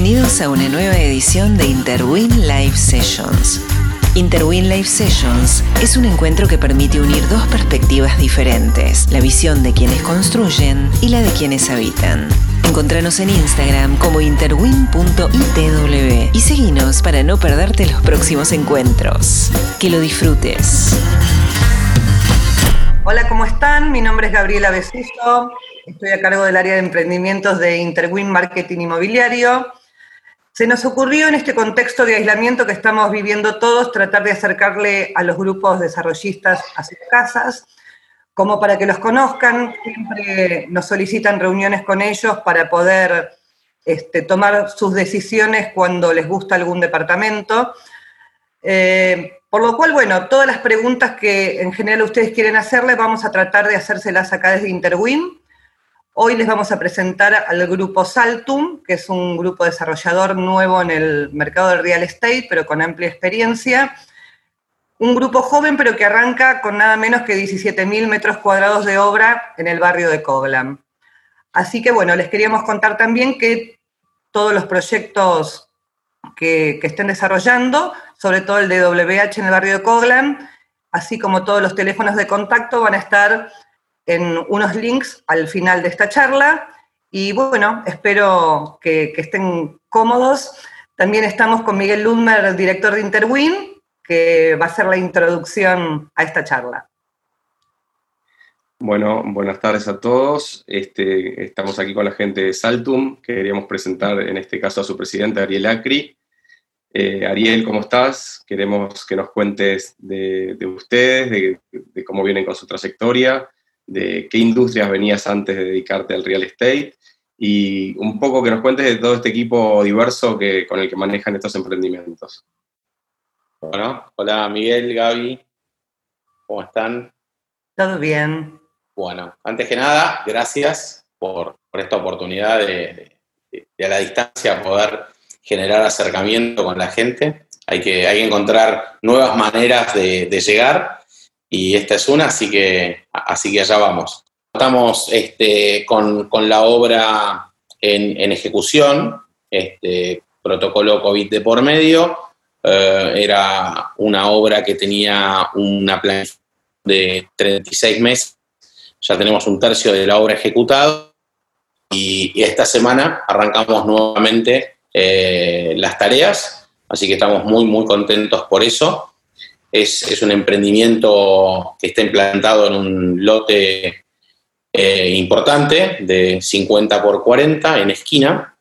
Bienvenidos a una nueva edición de Interwin Live Sessions. Interwin Live Sessions es un encuentro que permite unir dos perspectivas diferentes, la visión de quienes construyen y la de quienes habitan. Encontranos en Instagram como interwin.itw y seguinos para no perderte los próximos encuentros. Que lo disfrutes. Hola, ¿cómo están? Mi nombre es Gabriela Besuso, estoy a cargo del área de emprendimientos de Interwin Marketing Inmobiliario. Se nos ocurrió en este contexto de aislamiento que estamos viviendo todos tratar de acercarle a los grupos desarrollistas a sus casas, como para que los conozcan. Siempre nos solicitan reuniones con ellos para poder este, tomar sus decisiones cuando les gusta algún departamento. Eh, por lo cual, bueno, todas las preguntas que en general ustedes quieren hacerle, vamos a tratar de hacérselas acá desde Interwin. Hoy les vamos a presentar al grupo Saltum, que es un grupo desarrollador nuevo en el mercado del real estate, pero con amplia experiencia. Un grupo joven, pero que arranca con nada menos que 17.000 metros cuadrados de obra en el barrio de Coglan. Así que, bueno, les queríamos contar también que todos los proyectos que, estén desarrollando, sobre todo el de WH en el barrio de Coglan, así como todos los teléfonos de contacto van a estar en unos links al final de esta charla. Y bueno, espero que, estén cómodos. También estamos con Miguel Ludmer, director de Interwin, que va a hacer la introducción a esta charla. Bueno, buenas tardes a todos. Este, estamos aquí con la gente de Saltum. Queríamos presentar en este caso a su presidente, Ariel Acri. Eh, Ariel, ¿cómo estás? Queremos que nos cuentes de, ustedes, de, cómo vienen con su trayectoria, de qué industrias venías antes de dedicarte al real estate y un poco que nos cuentes de todo este equipo diverso que, con el que manejan estos emprendimientos. Bueno, hola Miguel, Gaby, ¿cómo están? Todo bien. Bueno, antes que nada, gracias por, esta oportunidad de, de, a la distancia poder generar acercamiento con la gente, hay que, hay que encontrar nuevas maneras de, llegar y esta es una, así que, así que allá vamos. Estamos este, con, la obra en, ejecución, este, protocolo COVID de por medio, eh, era una obra que tenía una planificación de 36 meses, ya tenemos un tercio de la obra ejecutado y esta semana arrancamos nuevamente eh, las tareas, así que estamos muy, muy contentos por eso. Es, un emprendimiento que está implantado en un lote eh, importante de 50 por 40 en esquina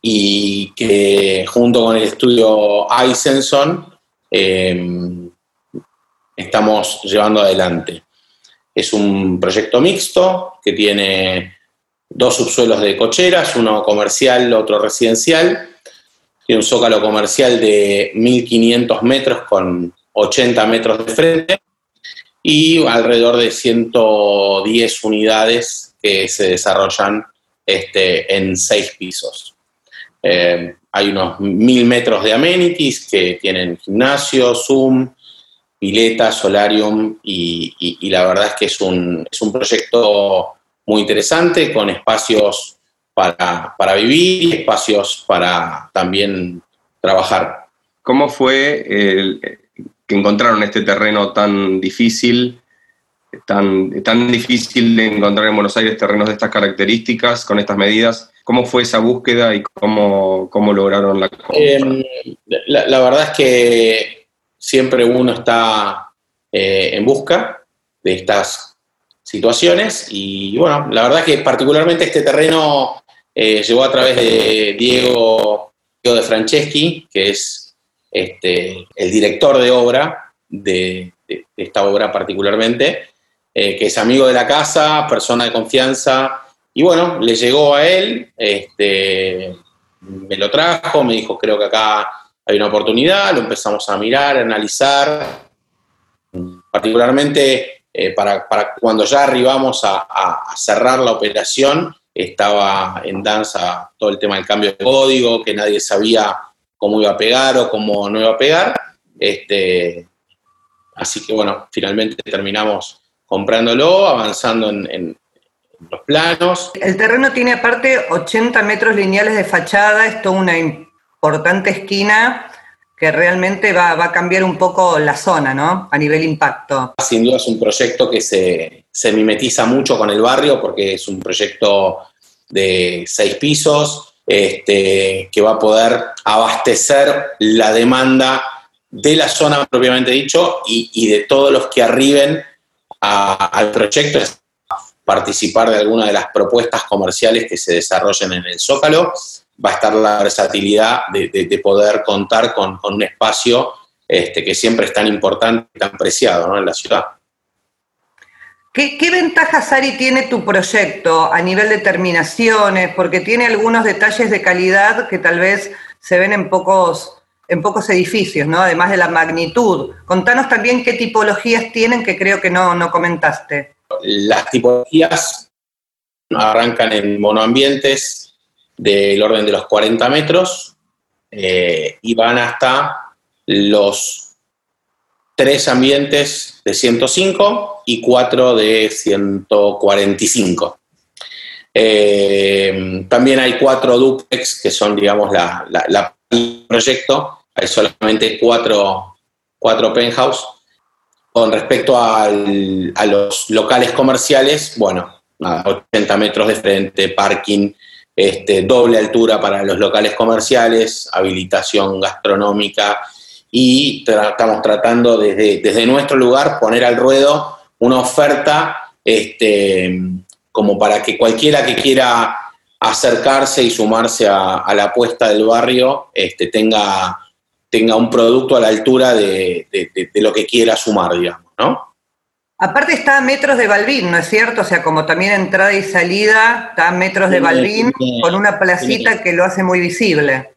y que junto con el estudio Eisenson em, estamos llevando adelante. Es un proyecto mixto que tiene dos subsuelos de cocheras, uno comercial, otro residencial. Tiene un zócalo comercial de 1.500 metros con 80 metros de frente y alrededor de 110 unidades que se desarrollan este, en seis pisos. Eh, hay unos 1.000 metros de amenities que tienen gimnasio, Zoom, pileta, solarium y, la verdad es que es un, es un proyecto muy interesante, con espacios para, vivir y espacios para también trabajar. ¿Cómo fue que encontraron este terreno tan difícil, tan, tan difícil de encontrar en Buenos Aires terrenos de estas características, con estas medidas? ¿Cómo fue esa búsqueda y cómo, cómo lograron la compra? Em, la, verdad es que siempre uno está eh, en busca de estas situaciones. Y bueno, la verdad que particularmente este terreno eh, llegó a través de Diego, de Franceschi, que es este, el director de obra de, esta obra particularmente, eh, que es amigo de la casa, persona de confianza. Y bueno, le llegó a él, este, me lo trajo, me dijo, creo que acá hay una oportunidad, lo empezamos a mirar, a analizar. Particularmente eh, para, cuando ya arribamos a, cerrar la operación, estaba en danza todo el tema del cambio de código, que nadie sabía cómo iba a pegar o cómo no iba a pegar. Este, así que bueno, finalmente terminamos comprándolo, avanzando en, los planos. El terreno tiene aparte 80 metros lineales de fachada, es una importante esquina que realmente va, a cambiar un poco la zona, ¿no? A nivel impacto. Sin duda es un proyecto que se, se mimetiza mucho con el barrio porque es un proyecto de seis pisos este, que va a poder abastecer la demanda de la zona propiamente dicho y, de todos los que arriben al proyecto participar de alguna de las propuestas comerciales que se desarrollen en el Zócalo. Va a estar la versatilidad de, poder contar con, un espacio este, que siempre es tan importante y tan preciado en la ciudad. ¿Qué, ¿Qué, ventajas, Ari, tiene tu proyecto a nivel de terminaciones? Porque tiene algunos detalles de calidad que tal vez se ven en pocos, en pocos edificios, ¿no? Además de la magnitud. Contanos también qué tipologías tienen, que creo que no, no comentaste. Las tipologías arrancan en monoambientes del orden de los 40 metros eh, y van hasta los tres ambientes de 105 y cuatro de 145. Eh, también hay cuatro duplex que son, digamos, la, la, proyecto hay solamente cuatro, cuatro penthouse. Con respecto a los locales comerciales, bueno, 80 metros de frente, parking, este, doble altura para los locales comerciales, habilitación gastronómica y estamos tratando desde, nuestro lugar poner al ruedo una oferta este, como para que cualquiera que quiera acercarse y sumarse a, la apuesta del barrio este, tenga tenga un producto a la altura de, lo que quiera sumar, digamos, ¿no? Aparte está a metros de Balbín, ¿no es cierto? O sea, como también entrada y salida, está a metros de Balbín, con una placita que lo hace muy visible.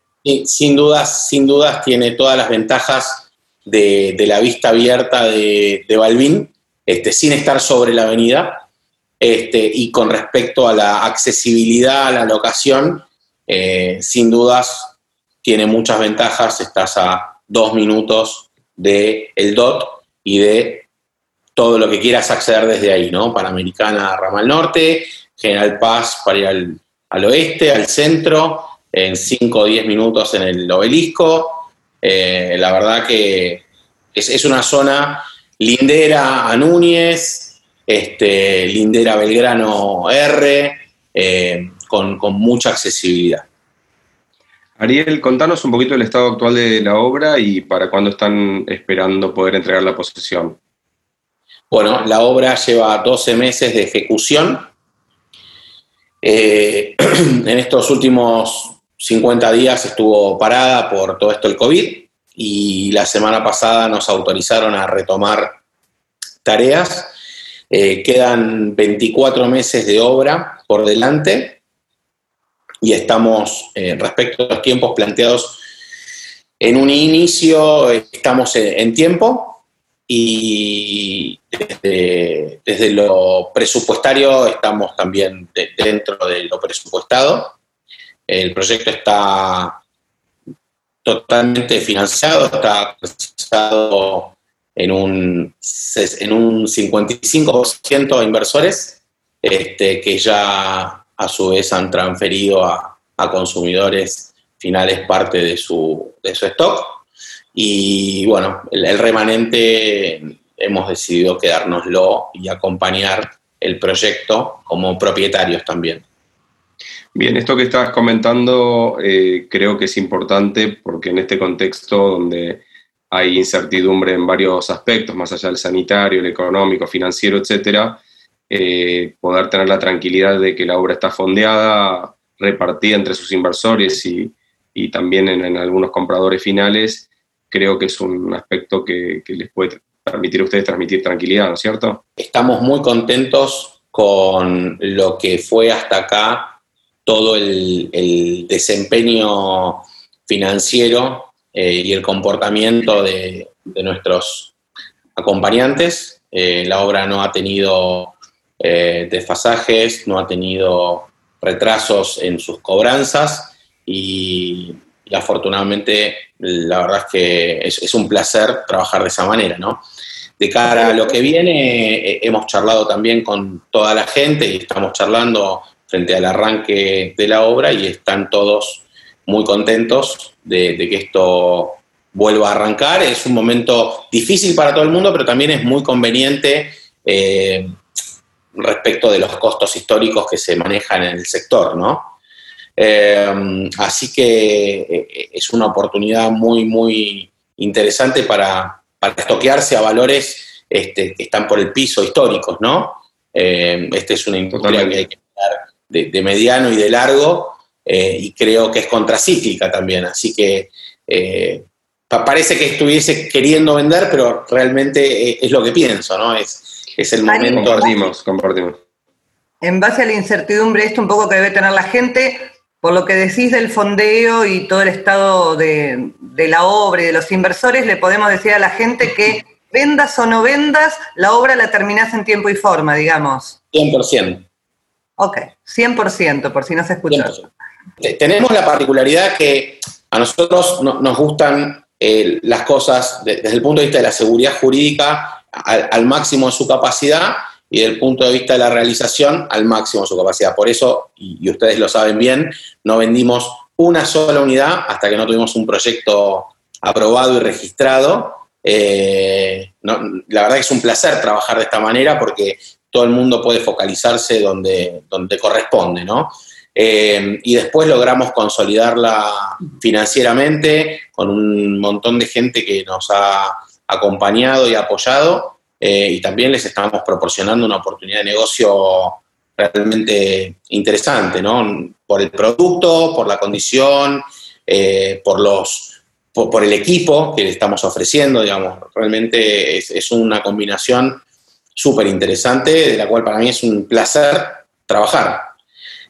Sin dudas, sin dudas tiene todas las ventajas de, la vista abierta de, de Balbín, este, sin estar sobre la avenida, este, y con respecto a la accesibilidad a la locación, eh, sin dudas tiene muchas ventajas, estás a dos minutos del el DOT y de todo lo que quieras acceder desde ahí, ¿no? Panamericana, Ramal Norte, General Paz para ir al, oeste, al centro, en 5 o 10 minutos en el obelisco. Eh, la verdad que es, una zona lindera a Núñez, este, lindera Belgrano R, eh, con mucha accesibilidad. Ariel, contanos un poquito el estado actual de la obra y para cuándo están esperando poder entregar la posesión. Bueno, la obra lleva 12 meses de ejecución. Eh, en estos últimos 50 días estuvo parada por todo esto el COVID y la semana pasada nos autorizaron a retomar tareas. Eh, quedan 24 meses de obra por delante y estamos, eh, respecto a los tiempos planteados, en un inicio estamos en, tiempo y desde, lo presupuestario estamos también dentro de lo presupuestado. El proyecto está totalmente financiado, está financiado en un, en un 55% de inversores este, que ya a su vez han transferido a, consumidores finales parte de su, de su stock. Y bueno, el, remanente hemos decidido quedárnoslo y acompañar el proyecto como propietarios también. Bien, esto que estabas comentando eh, creo que es importante porque en este contexto donde hay incertidumbre en varios aspectos, más allá del sanitario, el económico, financiero, etcétera, eh, poder tener la tranquilidad de que la obra está fondeada, repartida entre sus inversores y, también en, algunos compradores finales, creo que es un aspecto que, les puede permitir a ustedes transmitir tranquilidad, ¿no es cierto? Estamos muy contentos con lo que fue hasta acá todo el, desempeño financiero eh, y el comportamiento de, nuestros acompañantes. Eh, la obra no ha tenido eh, desfasajes, no ha tenido retrasos en sus cobranzas y, afortunadamente la verdad es que es, un placer trabajar de esa manera, ¿no? de cara a lo que viene, eh, hemos charlado también con toda la gente y estamos charlando frente al arranque de la obra y están todos muy contentos de, que esto vuelva a arrancar. Es un momento difícil para todo el mundo, pero también es muy conveniente eh, respecto de los costos históricos que se manejan en el sector, ¿no? Eh, así que es una oportunidad muy, muy interesante para, para estoquearse a valores este, que están por el piso históricos, ¿no? Eh, este es una industria que hay que mirar de, mediano y de largo eh, y creo que es contracíclica también, así que eh, parece que estuviese queriendo vender, pero realmente es lo que pienso, ¿no? Es, es el momento. Compartimos, compartimos. En base a la incertidumbre, esto un poco que debe tener la gente, por lo que decís del fondeo y todo el estado de, la obra y de los inversores, le podemos decir a la gente que vendas o no vendas, la obra la terminás en tiempo y forma, digamos. 100%. Ok, 100%, por si no se escucha. Tenemos la particularidad que a nosotros nos gustan eh, las cosas desde el punto de vista de la seguridad jurídica al máximo de su capacidad y desde el punto de vista de la realización al máximo su capacidad. Por eso, y, ustedes lo saben bien, no vendimos una sola unidad hasta que no tuvimos un proyecto aprobado y registrado. Eh, la verdad que es un placer trabajar de esta manera porque todo el mundo puede focalizarse donde, donde corresponde, ¿no? Eh, y después logramos consolidarla financieramente con un montón de gente que nos ha acompañado y apoyado eh, y también les estamos proporcionando una oportunidad de negocio realmente interesante, ¿no? Por el producto, por la condición, eh, por los por, el equipo que le estamos ofreciendo, digamos, realmente es, una combinación súper interesante, de la cual para mí es un placer trabajar.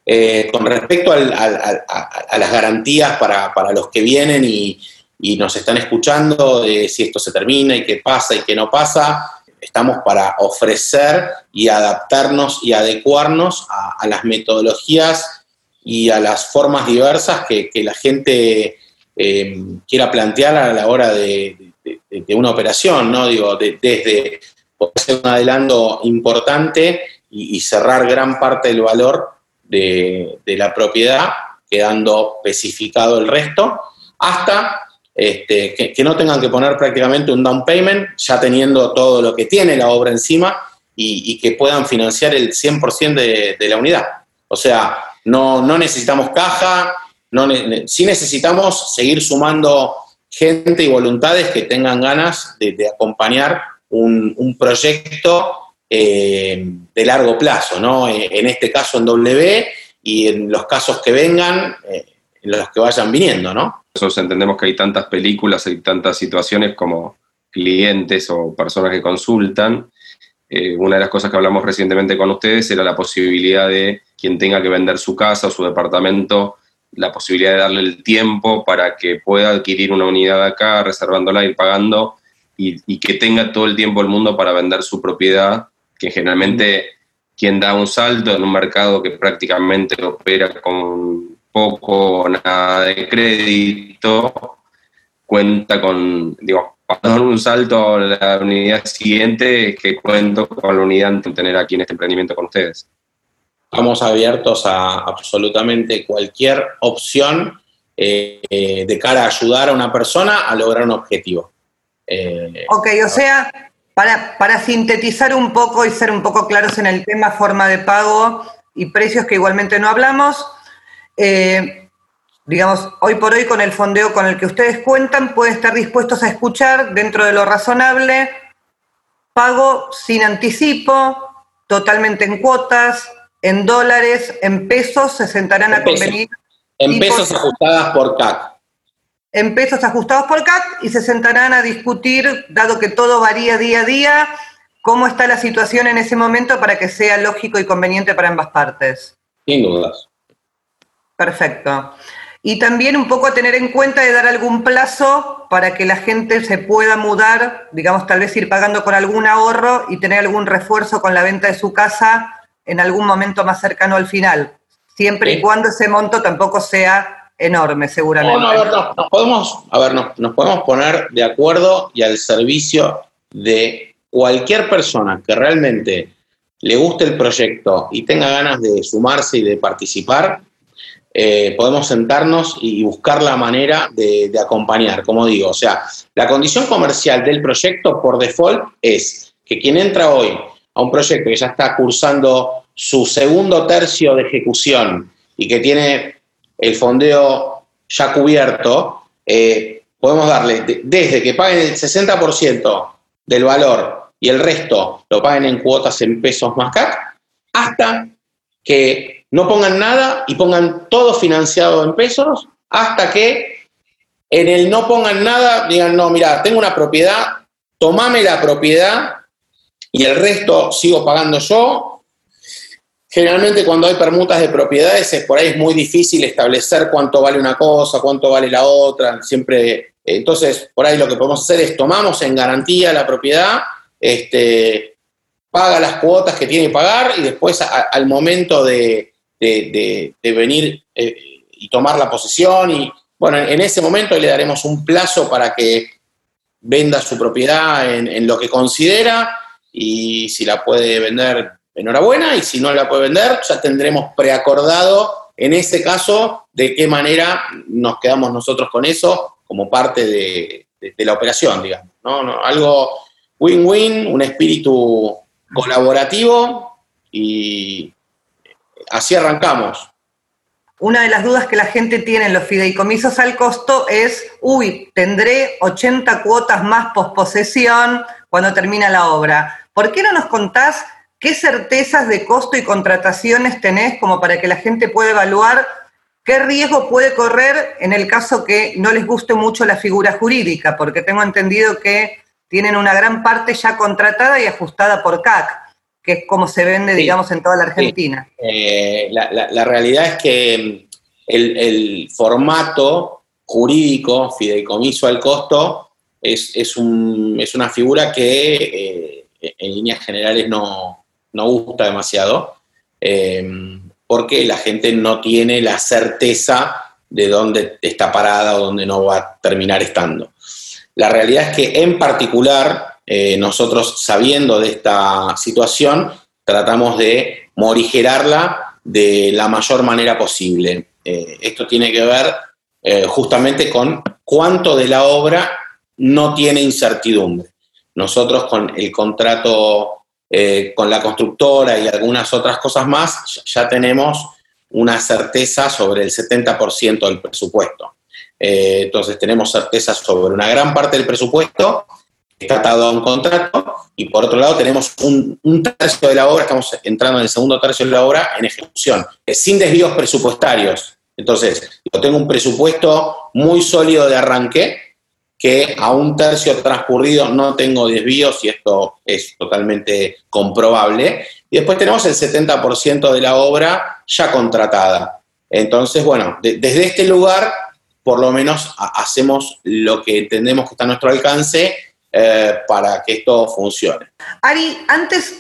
Eh, con respecto a, las garantías para, los que vienen y, y, nos están escuchando, de si esto se termina y qué pasa y qué no pasa, estamos para ofrecer y adaptarnos y adecuarnos a, las metodologías y a las formas diversas que, la gente eh, quiera plantear a la hora de, una operación, ¿no? Digo, desde un adelanto importante y, cerrar gran parte del valor de la propiedad, quedando especificado el resto, hasta este, que, no tengan que poner prácticamente un down payment, ya teniendo todo lo que tiene la obra encima y, que puedan financiar el 100% de, de, la unidad. O sea, no, necesitamos caja, no, sí necesitamos seguir sumando gente y voluntades que tengan ganas de, acompañar un, proyecto eh, de largo plazo, ¿no? En este caso en W y en los casos que vengan, eh, los que vayan viniendo, ¿no? Nosotros entendemos que hay tantas películas, hay tantas situaciones como clientes o personas que consultan. Eh, una de las cosas que hablamos recientemente con ustedes era la posibilidad de quien tenga que vender su casa o su departamento, la posibilidad de darle el tiempo para que pueda adquirir una unidad acá, reservándola y pagando, y, y que tenga todo el tiempo del mundo para vender su propiedad, que generalmente quien da un salto en un mercado que prácticamente opera con poco nada de crédito, cuenta con, digo, para dar un salto a la unidad siguiente, que cuento con la unidad que tener aquí en este emprendimiento con ustedes. Estamos abiertos a absolutamente cualquier opción eh, de cara a ayudar a una persona a lograr un objetivo. Eh, ok, o sea, para, para sintetizar un poco y ser un poco claros en el tema forma de pago y precios que igualmente no hablamos, eh, digamos, hoy por hoy con el fondeo con el que ustedes cuentan, pueden estar dispuestos a escuchar dentro de lo razonable, pago sin anticipo, totalmente en cuotas, en dólares, en pesos, se sentarán a convenir. En pesos ajustadas por CAC. En pesos ajustados por CAC y se sentarán a discutir, dado que todo varía día a día, cómo está la situación en ese momento para que sea lógico y conveniente para ambas partes. Sin dudas. Perfecto. Y también un poco a tener en cuenta de dar algún plazo para que la gente se pueda mudar, digamos, tal vez ir pagando con algún ahorro y tener algún refuerzo con la venta de su casa en algún momento más cercano al final, siempre y cuando ese monto tampoco sea enorme, seguramente. No, a ver, nos, podemos, a ver, nos, podemos poner de acuerdo y al servicio de cualquier persona que realmente le guste el proyecto y tenga ganas de sumarse y de participar, eh, podemos sentarnos y buscar la manera de, acompañar, como digo. O sea, la condición comercial del proyecto por default es que quien entra hoy a un proyecto que ya está cursando su segundo tercio de ejecución y que tiene el fondeo ya cubierto, eh, podemos darle desde que paguen el 60% del valor y el resto lo paguen en cuotas en pesos más CAC, hasta que no pongan nada y pongan todo financiado en pesos, hasta que en el no pongan nada digan, no, mira, tengo una propiedad, tomame la propiedad y el resto sigo pagando yo. Generalmente cuando hay permutas de propiedades, es, por ahí es muy difícil establecer cuánto vale una cosa, cuánto vale la otra. Siempre, entonces, por ahí lo que podemos hacer es tomamos en garantía la propiedad, este, paga las cuotas que tiene que pagar y después al momento de, venir eh, y tomar la posesión y bueno, en ese momento le daremos un plazo para que venda su propiedad en, en lo que considera y si la puede vender, enhorabuena, y si no la puede vender, ya tendremos preacordado en ese caso de qué manera nos quedamos nosotros con eso como parte de, la operación, digamos. ¿no? algo win-win, un espíritu colaborativo y así arrancamos. Una de las dudas que la gente tiene en los fideicomisos al costo es, uy, tendré 80 cuotas más posposesión cuando termina la obra. ¿Por qué no nos contás qué certezas de costo y contrataciones tenés como para que la gente pueda evaluar qué riesgo puede correr en el caso que no les guste mucho la figura jurídica? Porque tengo entendido que tienen una gran parte ya contratada y ajustada por CAC, que es como se vende, digamos, en toda la Argentina. Eh, la, realidad es que mm, el, formato jurídico, fideicomiso al costo, es, una figura que eh, en líneas generales no, gusta demasiado, eh, porque la gente no tiene la certeza de dónde está parada o dónde no va a terminar estando. La realidad es que en particular, eh, nosotros sabiendo de esta situación, tratamos de morigerarla de la mayor manera posible. Eh, esto tiene que ver justamente con cuánto de la obra no tiene incertidumbre. Nosotros con el contrato eh, con la constructora y algunas otras cosas más, ya tenemos una certeza sobre el 70% del presupuesto. Eh, entonces tenemos certeza sobre una gran parte del presupuesto, está atado a un contrato, y por otro lado tenemos un, tercio de la obra, estamos entrando en el segundo tercio de la obra en ejecución, sin desvíos presupuestarios. Entonces, yo tengo un presupuesto muy sólido de arranque, que a un tercio transcurrido no tengo desvíos y esto es totalmente comprobable. Y después tenemos el 70% de la obra ya contratada. Entonces, bueno, desde este lugar, por lo menos hacemos lo que entendemos que está a nuestro alcance eh, para que esto funcione. Ari, antes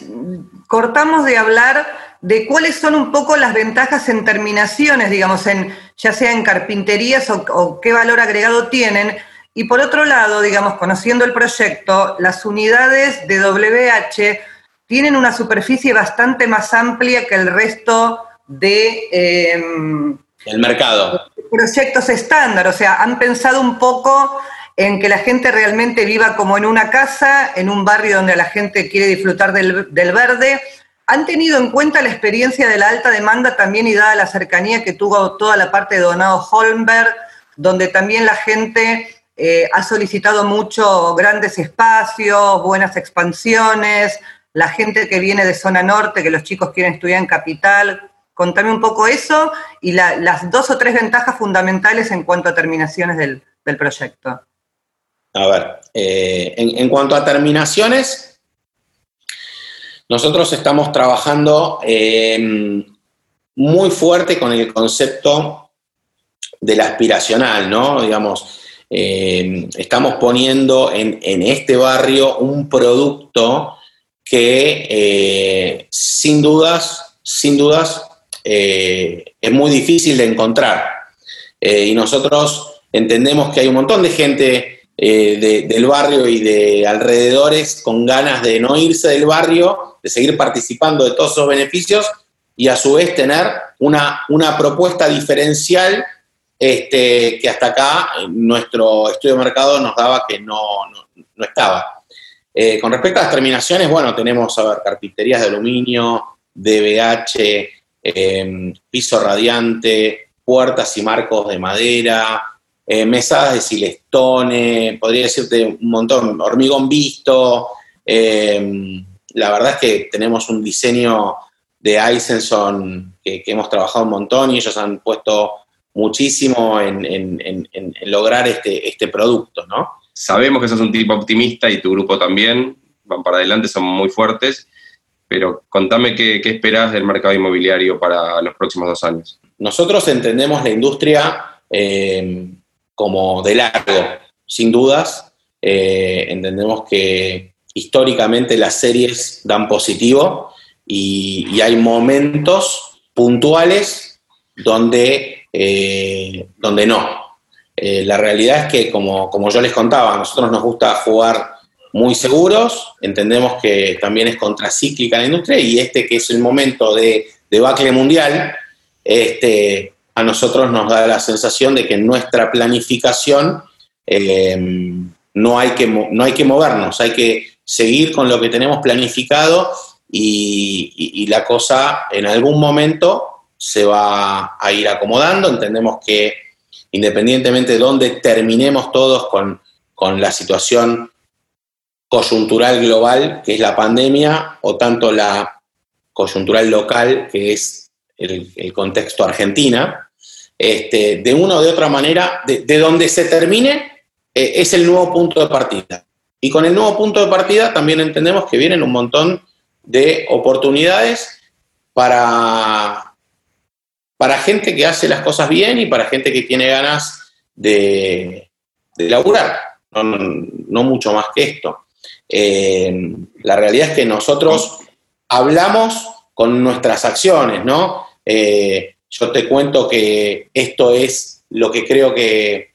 cortamos de hablar de cuáles son un poco las ventajas en terminaciones, digamos, en, ya sea en carpinterías o, o qué valor agregado tienen y por otro lado, digamos, conociendo el proyecto, las unidades de WH tienen una superficie bastante más amplia que el resto de... Em, el mercado. Proyectos estándar, o sea, han pensado un poco en que la gente realmente viva como en una casa, en un barrio donde la gente quiere disfrutar del, verde. ¿Han tenido en cuenta la experiencia de la alta demanda también y dada la cercanía que tuvo toda la parte de Donado Holmberg, donde también la gente eh, ha solicitado mucho grandes espacios, buenas expansiones, la gente que viene de zona norte, que los chicos quieren estudiar en capital. Contame un poco eso y las dos o tres ventajas fundamentales en cuanto a terminaciones del, proyecto. A ver, eh, en, cuanto a terminaciones, nosotros estamos trabajando em, muy fuerte con el concepto del aspiracional, ¿no? Digamos, eh, estamos poniendo en, este barrio un producto que eh, sin dudas, sin dudas, eh, es muy difícil de encontrar. y nosotros entendemos que hay un montón de gente eh, del barrio y de alrededores con ganas de no irse del barrio, de seguir participando de todos esos beneficios y a su vez tener una, una propuesta diferencial este, que hasta acá nuestro estudio de mercado nos daba que no, no, estaba. Eh, con respecto a las terminaciones, bueno, tenemos, a ver, carpinterías de aluminio, DBH, em, piso radiante, puertas y marcos de madera, eh, mesadas de silestone, podría decirte un montón, hormigón visto. Em, la verdad es que tenemos un diseño de Eisenson que, que hemos trabajado un montón y ellos han puesto muchísimo en, lograr este, este producto, ¿no? Sabemos que sos un tipo optimista y tu grupo también, van para adelante, son muy fuertes, pero contame qué, qué esperás del mercado inmobiliario para los próximos dos años. Nosotros entendemos la industria eh, como de largo, sin dudas. Eh, entendemos que históricamente las series dan positivo y, hay momentos puntuales donde eh, donde no. Eh, la realidad es que, como, como yo les contaba, a nosotros nos gusta jugar muy seguros, entendemos que también es contracíclica la industria y este que es el momento de debacle mundial, este, a nosotros nos da la sensación de que en nuestra planificación eh, no, hay que, no hay que movernos, hay que seguir con lo que tenemos planificado y la cosa en algún momento se va a ir acomodando. Entendemos que independientemente de dónde terminemos todos con, la situación coyuntural global, que es la pandemia, o tanto la coyuntural local, que es el, contexto Argentina, este, de una o de otra manera, de, donde se termine, eh, es el nuevo punto de partida. Y con el nuevo punto de partida también entendemos que vienen un montón de oportunidades para para gente que hace las cosas bien y para gente que tiene ganas de, de laburar, no, mucho más que esto. Eh, la realidad es que nosotros hablamos con nuestras acciones, ¿no? Eh, yo te cuento que esto es lo que creo que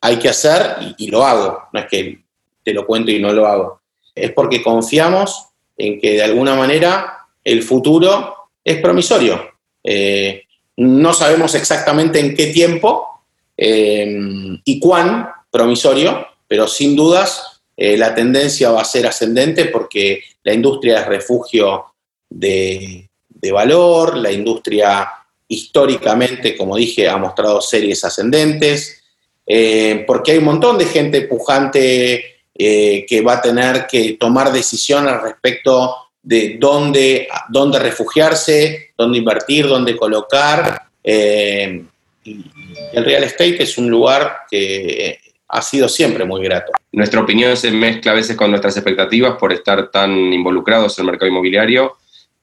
hay que hacer y, lo hago, no es que te lo cuento y no lo hago, es porque confiamos en que de alguna manera el futuro es promisorio. Eh, no sabemos exactamente en qué tiempo eh, y cuán promisorio, pero sin dudas la tendencia va a ser ascendente porque la industria es refugio de, valor, la industria históricamente, como dije, ha mostrado series ascendentes, eh, porque hay un montón de gente pujante que va a tener que tomar decisiones respecto de dónde, dónde refugiarse, dónde invertir, dónde colocar. Eh, y el real estate es un lugar que ha sido siempre muy grato. Nuestra opinión se mezcla a veces con nuestras expectativas por estar tan involucrados en el mercado inmobiliario,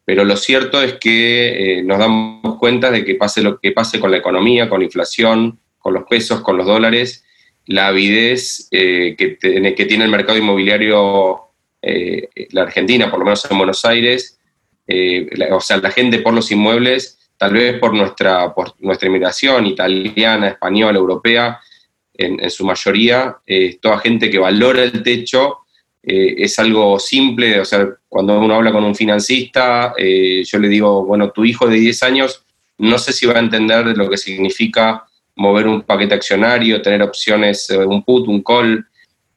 pero lo cierto es que eh, nos damos cuenta de que pase lo que pase con la economía, con la inflación, con los pesos, con los dólares, la avidez eh, que, tiene el mercado inmobiliario eh, la Argentina, por lo menos en Buenos Aires, eh, o sea, la gente por los inmuebles, tal vez por nuestra, por nuestra inmigración italiana, española, europea, en, su mayoría, eh, toda gente que valora el techo, es algo simple, o sea, cuando uno habla con un financista, yo le digo, bueno, tu hijo de 10 años, no sé si va a entender lo que significa mover un paquete accionario, tener opciones, un put, un call,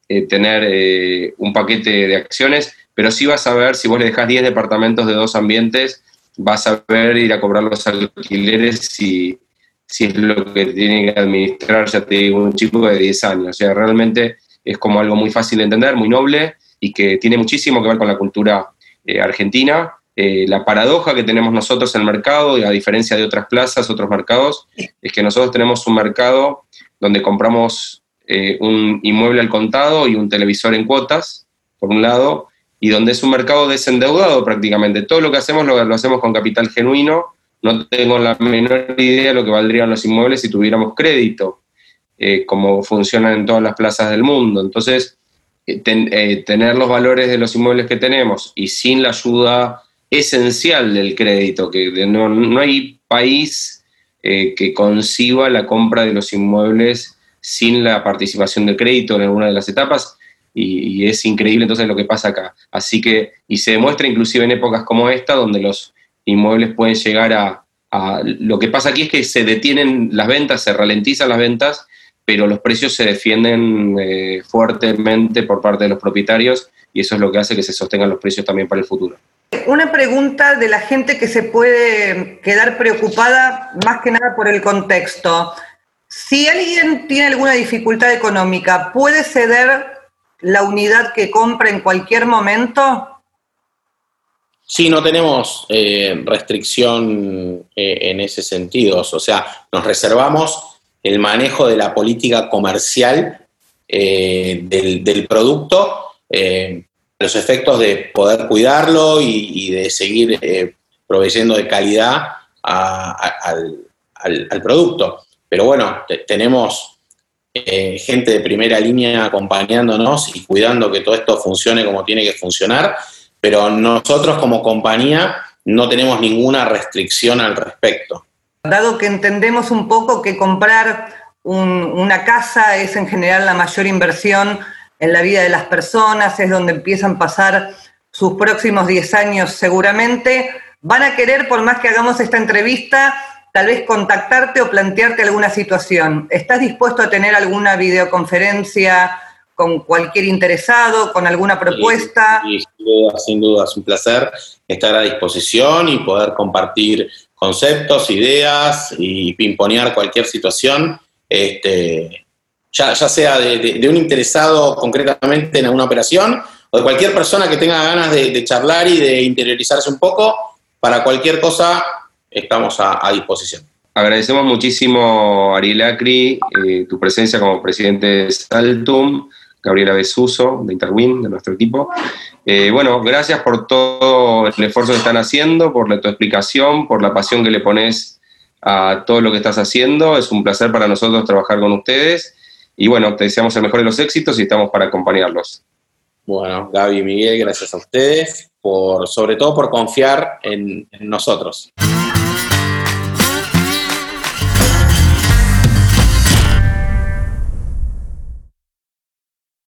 eh, tener eh, un paquete de acciones, pero sí vas a ver, si vos le dejas 10 departamentos de dos ambientes, vas a ver ir a cobrar los alquileres si, si es lo que tiene que administrar, ya te digo, un chico de 10 años. O sea, realmente es como algo muy fácil de entender, muy noble y que tiene muchísimo que ver con la cultura eh, argentina. la paradoja que tenemos nosotros en el mercado, a diferencia de otras plazas, otros mercados, es que nosotros tenemos un mercado donde compramos eh, un inmueble al contado y un televisor en cuotas, por un lado, y donde es un mercado desendeudado prácticamente. Todo lo que hacemos lo, hacemos con capital genuino. No tengo la menor idea de lo que valdrían los inmuebles si tuviéramos crédito, eh, como funcionan en todas las plazas del mundo. Entonces, eh, tener los valores de los inmuebles que tenemos y sin la ayuda esencial del crédito, que no, hay país que conciba la compra de los inmuebles sin la participación del crédito en alguna de las etapas y, es increíble entonces lo que pasa acá. Así que, y se demuestra inclusive en épocas como esta, donde los inmuebles pueden llegar a, Lo que pasa aquí es que se detienen las ventas, se ralentizan las ventas, pero los precios se defienden eh, fuertemente por parte de los propietarios y eso es lo que hace que se sostengan los precios también para el futuro. Una pregunta de la gente que se puede quedar preocupada más que nada por el contexto. Si alguien tiene alguna dificultad económica, ¿puede ceder la unidad que compra en cualquier momento? Sí, no tenemos eh, restricción eh, en ese sentido. O sea, nos reservamos el manejo de la política comercial eh, del, producto, los efectos de poder cuidarlo y, de seguir proveyendo de calidad al, producto. Pero bueno, tenemos eh, gente de primera línea acompañándonos y cuidando que todo esto funcione como tiene que funcionar, pero nosotros como compañía no tenemos ninguna restricción al respecto. Dado que entendemos un poco que comprar una casa es en general la mayor inversión en la vida de las personas, es donde empiezan a pasar sus próximos 10 años seguramente, van a querer, por más que hagamos esta entrevista, tal vez contactarte o plantearte alguna situación. ¿Estás dispuesto a tener alguna videoconferencia con cualquier interesado, con alguna propuesta? Sí, sin, duda, sin duda, es un placer estar a disposición y poder compartir conceptos, ideas y pimponear cualquier situación, este, ya, sea de, un interesado concretamente en alguna operación o de cualquier persona que tenga ganas de, charlar y de interiorizarse un poco, para cualquier cosa estamos a, disposición. Agradecemos muchísimo, Ariel Acri, eh, tu presencia como presidente de Saltum, Gabriela Besuso, de Interwin, de nuestro equipo. Eh, bueno, gracias por todo el esfuerzo que están haciendo, por tu explicación, por la pasión que le pones a todo lo que estás haciendo. Es un placer para nosotros trabajar con ustedes. Y bueno, te deseamos el mejor de los éxitos y estamos para acompañarlos. Bueno, Gaby y Miguel, gracias a ustedes, por, sobre todo por confiar en nosotros.